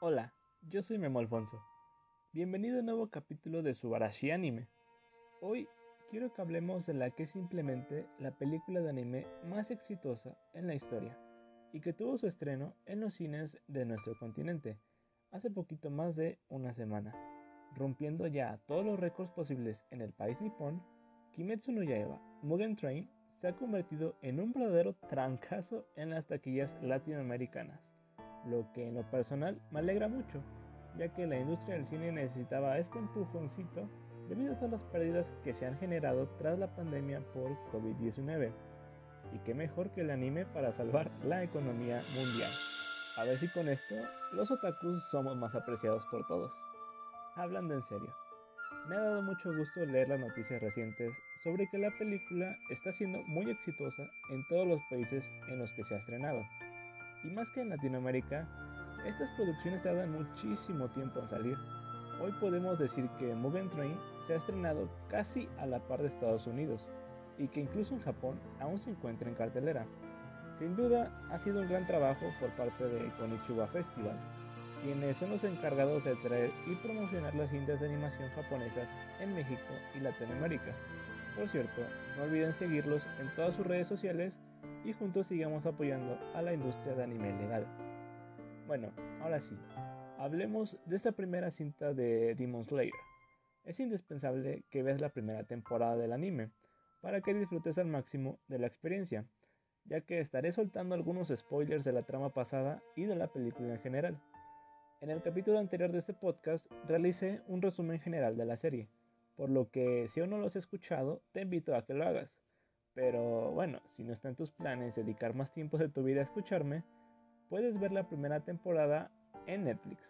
Hola, yo soy Memo Alfonso. Bienvenido a un nuevo capítulo de Subarashi Anime. Hoy quiero que hablemos de la que es simplemente la película de anime más exitosa en la historia y que tuvo su estreno en los cines de nuestro continente hace poquito más de una semana, rompiendo ya todos los récords posibles en el país nipón. Kimetsu no Yaiba Mugen Train se ha convertido en un verdadero trancazo en las taquillas latinoamericanas lo que en lo personal me alegra mucho, ya que la industria del cine necesitaba este empujoncito debido a todas las pérdidas que se han generado tras la pandemia por COVID-19. Y qué mejor que el anime para salvar la economía mundial. A ver si con esto los otakus somos más apreciados por todos. Hablando en serio, me ha dado mucho gusto leer las noticias recientes sobre que la película está siendo muy exitosa en todos los países en los que se ha estrenado y más que en Latinoamérica, estas producciones tardan muchísimo tiempo en salir. Hoy podemos decir que Mugen Train se ha estrenado casi a la par de Estados Unidos y que incluso en Japón aún se encuentra en cartelera. Sin duda ha sido un gran trabajo por parte de Konichiwa Festival, quienes son los encargados de traer y promocionar las cintas de animación japonesas en México y Latinoamérica. Por cierto, no olviden seguirlos en todas sus redes sociales y juntos sigamos apoyando a la industria de anime legal. Bueno, ahora sí, hablemos de esta primera cinta de Demon Slayer. Es indispensable que veas la primera temporada del anime para que disfrutes al máximo de la experiencia, ya que estaré soltando algunos spoilers de la trama pasada y de la película en general. En el capítulo anterior de este podcast realicé un resumen general de la serie, por lo que si aún no lo has escuchado, te invito a que lo hagas. Pero bueno, si no está en tus planes dedicar más tiempo de tu vida a escucharme, puedes ver la primera temporada en Netflix.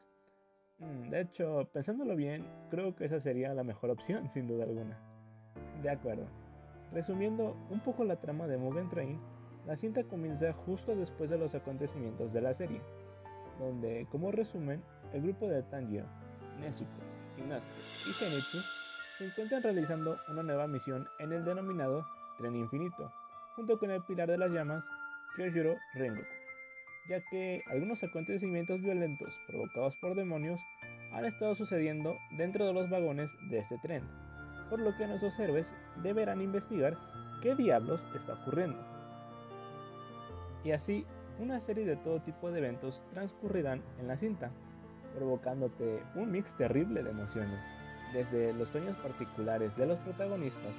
Mm, de hecho, pensándolo bien, creo que esa sería la mejor opción, sin duda alguna. De acuerdo. Resumiendo un poco la trama de Mugen Train, la cinta comienza justo después de los acontecimientos de la serie, donde, como resumen, el grupo de Tanjiro, Nezuko, Inasuke y Zenitsu se encuentran realizando una nueva misión en el denominado Tren Infinito, junto con el Pilar de las Llamas, Kyoshiro Rengoku, ya que algunos acontecimientos violentos provocados por demonios han estado sucediendo dentro de los vagones de este tren, por lo que nuestros héroes deberán investigar qué diablos está ocurriendo. Y así, una serie de todo tipo de eventos transcurrirán en la cinta, provocándote un mix terrible de emociones, desde los sueños particulares de los protagonistas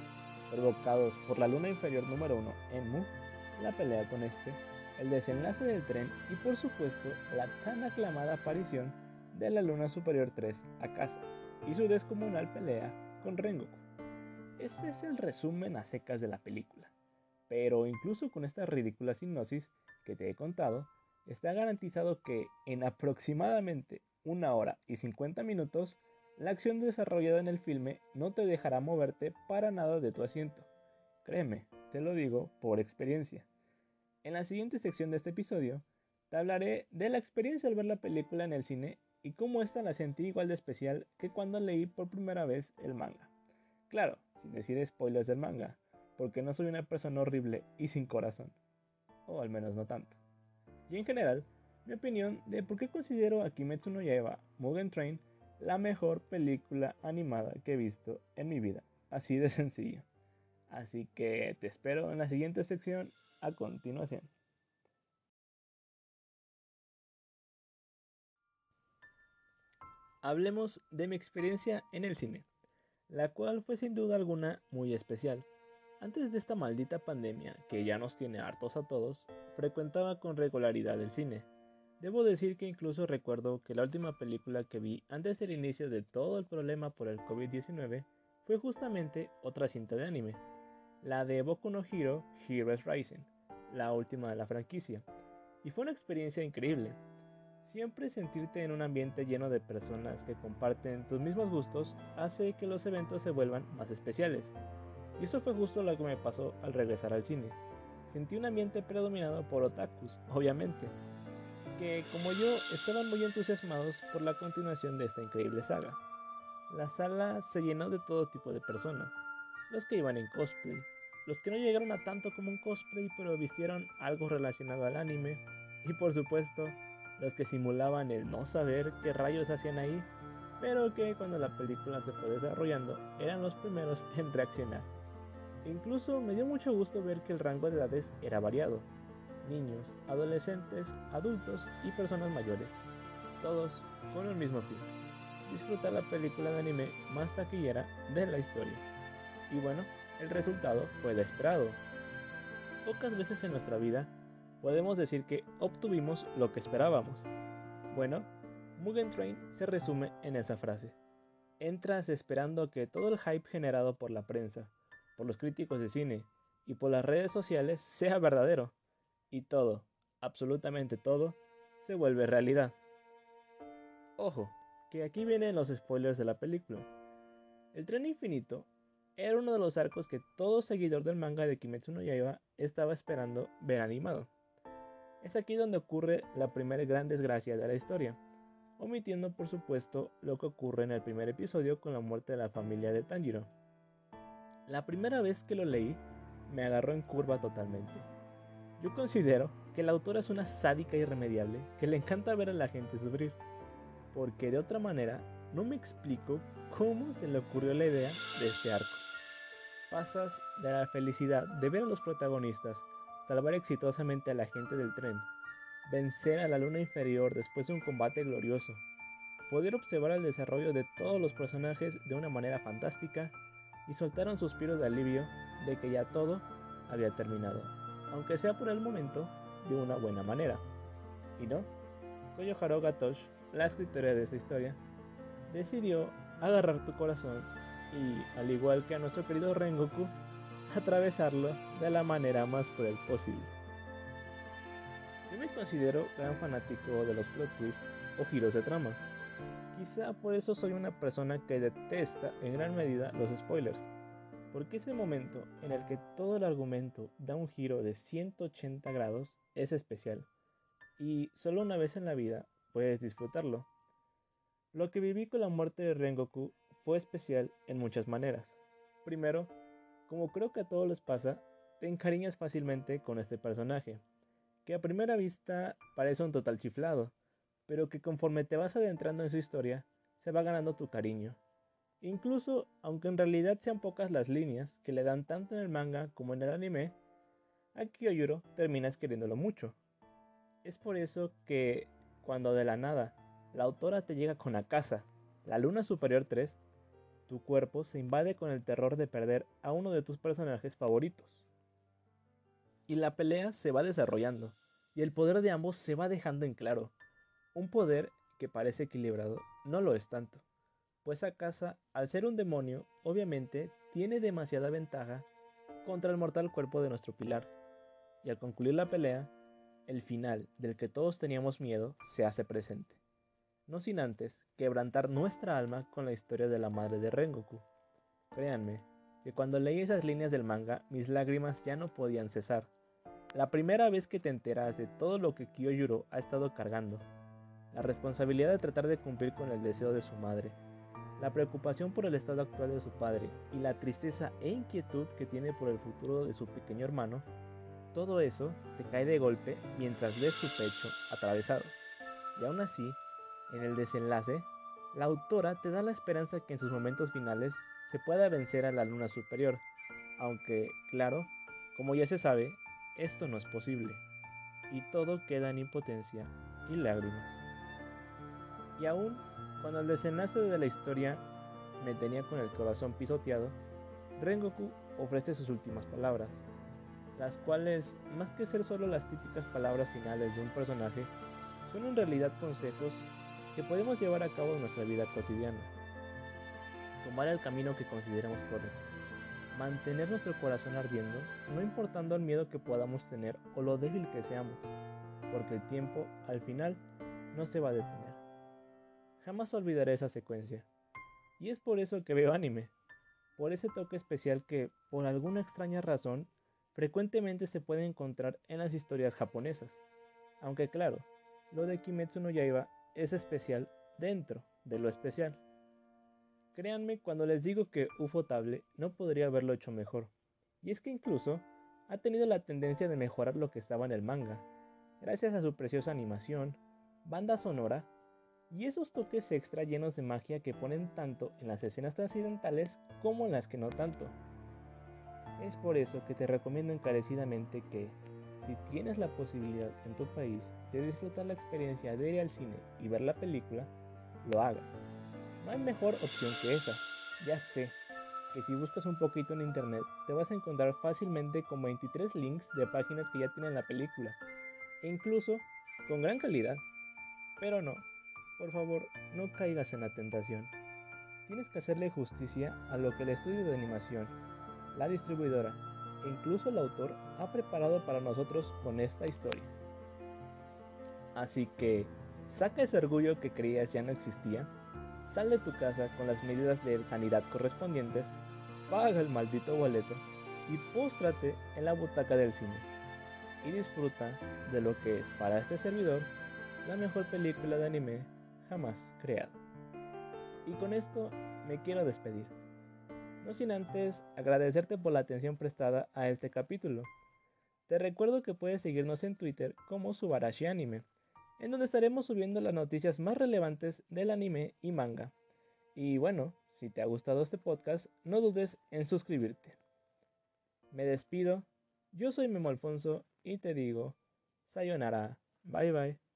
provocados por la luna inferior número 1 Mu, la pelea con este, el desenlace del tren y por supuesto la tan aclamada aparición de la luna superior 3 Akasa y su descomunal pelea con Rengoku. Este es el resumen a secas de la película, pero incluso con esta ridícula hipnosis que te he contado, está garantizado que en aproximadamente una hora y 50 minutos la acción desarrollada en el filme no te dejará moverte para nada de tu asiento. Créeme, te lo digo por experiencia. En la siguiente sección de este episodio, te hablaré de la experiencia al ver la película en el cine y cómo esta la sentí igual de especial que cuando leí por primera vez el manga. Claro, sin decir spoilers del manga, porque no soy una persona horrible y sin corazón. O al menos no tanto. Y en general, mi opinión de por qué considero a Kimetsu no Yaiba Mugen Train la mejor película animada que he visto en mi vida. Así de sencillo. Así que te espero en la siguiente sección a continuación. Hablemos de mi experiencia en el cine, la cual fue sin duda alguna muy especial. Antes de esta maldita pandemia que ya nos tiene hartos a todos, frecuentaba con regularidad el cine Debo decir que incluso recuerdo que la última película que vi antes del inicio de todo el problema por el COVID-19 fue justamente otra cinta de anime, la de Boku no Hero Heroes Rising, la última de la franquicia, y fue una experiencia increíble. Siempre sentirte en un ambiente lleno de personas que comparten tus mismos gustos hace que los eventos se vuelvan más especiales. Y eso fue justo lo que me pasó al regresar al cine. Sentí un ambiente predominado por otakus, obviamente, que, como yo, estaban muy entusiasmados por la continuación de esta increíble saga. La sala se llenó de todo tipo de personas, los que iban en cosplay, los que no llegaron a tanto como un cosplay pero vistieron algo relacionado al anime, y por supuesto, los que simulaban el no saber qué rayos hacían ahí, pero que cuando la película se fue desarrollando eran los primeros en reaccionar. Incluso me dio mucho gusto ver que el rango de edades era variado. Niños, adolescentes, adultos y personas mayores. Todos con el mismo fin. Disfrutar la película de anime más taquillera de la historia. Y bueno, el resultado fue el esperado. Pocas veces en nuestra vida podemos decir que obtuvimos lo que esperábamos. Bueno, Mugen Train se resume en esa frase. Entras esperando que todo el hype generado por la prensa, por los críticos de cine y por las redes sociales sea verdadero. Y todo, absolutamente todo, se vuelve realidad. Ojo, que aquí vienen los spoilers de la película. El tren infinito era uno de los arcos que todo seguidor del manga de Kimetsu no Yaiba estaba esperando ver animado. Es aquí donde ocurre la primera gran desgracia de la historia, omitiendo por supuesto lo que ocurre en el primer episodio con la muerte de la familia de Tanjiro. La primera vez que lo leí, me agarró en curva totalmente. Yo considero que la autora es una sádica irremediable que le encanta ver a la gente sufrir, porque de otra manera no me explico cómo se le ocurrió la idea de este arco. Pasas de la felicidad de ver a los protagonistas salvar exitosamente a la gente del tren, vencer a la luna inferior después de un combate glorioso, poder observar el desarrollo de todos los personajes de una manera fantástica y soltar un suspiro de alivio de que ya todo había terminado, aunque sea por el momento de una buena manera. Y no, Koyoharo Gatosh, la escritora de esta historia, decidió agarrar tu corazón y, al igual que a nuestro querido Rengoku, atravesarlo de la manera más cruel posible. Yo me considero gran fanático de los plot twists o giros de trama. Quizá por eso soy una persona que detesta en gran medida los spoilers, porque ese momento en el que todo el argumento da un giro de 180 grados es especial, y solo una vez en la vida puedes disfrutarlo. Lo que viví con la muerte de Rengoku fue especial en muchas maneras. Primero, como creo que a todos les pasa, te encariñas fácilmente con este personaje, que a primera vista parece un total chiflado, pero que conforme te vas adentrando en su historia, se va ganando tu cariño. Incluso, aunque en realidad sean pocas las líneas que le dan tanto en el manga como en el anime, a Kyoyuro terminas queriéndolo mucho. Es por eso que, cuando de la nada la autora te llega con la casa, la Luna Superior 3, tu cuerpo se invade con el terror de perder a uno de tus personajes favoritos. Y la pelea se va desarrollando, y el poder de ambos se va dejando en claro. Un poder que parece equilibrado no lo es tanto, pues Akasa, al ser un demonio, obviamente tiene demasiada ventaja contra el mortal cuerpo de nuestro pilar. Y al concluir la pelea, el final del que todos teníamos miedo se hace presente no sin antes quebrantar nuestra alma con la historia de la madre de Rengoku. Créanme, que cuando leí esas líneas del manga, mis lágrimas ya no podían cesar. La primera vez que te enteras de todo lo que Kyojuro ha estado cargando, la responsabilidad de tratar de cumplir con el deseo de su madre, la preocupación por el estado actual de su padre y la tristeza e inquietud que tiene por el futuro de su pequeño hermano, todo eso te cae de golpe mientras ves su pecho atravesado. Y aún así, en el desenlace, la autora te da la esperanza que en sus momentos finales se pueda vencer a la luna superior, aunque, claro, como ya se sabe, esto no es posible, y todo queda en impotencia y lágrimas. Y aún, cuando el desenlace de la historia me tenía con el corazón pisoteado, Rengoku ofrece sus últimas palabras, las cuales, más que ser solo las típicas palabras finales de un personaje, son en realidad consejos que podemos llevar a cabo en nuestra vida cotidiana. Tomar el camino que consideremos correcto. Mantener nuestro corazón ardiendo, no importando el miedo que podamos tener o lo débil que seamos, porque el tiempo, al final, no se va a detener. Jamás olvidaré esa secuencia. Y es por eso que veo anime, por ese toque especial que, por alguna extraña razón, frecuentemente se puede encontrar en las historias japonesas. Aunque claro, lo de Kimetsu no Yaiba es especial dentro de lo especial. Créanme cuando les digo que Ufotable no podría haberlo hecho mejor. Y es que incluso ha tenido la tendencia de mejorar lo que estaba en el manga, gracias a su preciosa animación, banda sonora y esos toques extra llenos de magia que ponen tanto en las escenas trascendentales como en las que no tanto. Es por eso que te recomiendo encarecidamente que, si tienes la posibilidad en tu país de disfrutar la experiencia de ir al cine y ver la película, lo hagas. No hay mejor opción que esa. Ya sé que si buscas un poquito en internet te vas a encontrar fácilmente con 23 links de páginas que ya tienen la película, e incluso con gran calidad. Pero no, por favor, no caigas en la tentación. Tienes que hacerle justicia a lo que el estudio de animación, la distribuidora e incluso el autor ha preparado para nosotros con esta historia. Así que, saca ese orgullo que creías ya no existía, sal de tu casa con las medidas de sanidad correspondientes, paga el maldito boleto y póstrate en la butaca del cine y disfruta de lo que es para este servidor la mejor película de anime jamás creado. Y con esto me quiero despedir. No sin antes agradecerte por la atención prestada a este capítulo. Te recuerdo que puedes seguirnos en Twitter como Subarashi Anime, en donde estaremos subiendo las noticias más relevantes del anime y manga. Y bueno, si te ha gustado este podcast, no dudes en suscribirte. Me despido, yo soy Memo Alfonso y te digo, sayonara, bye bye.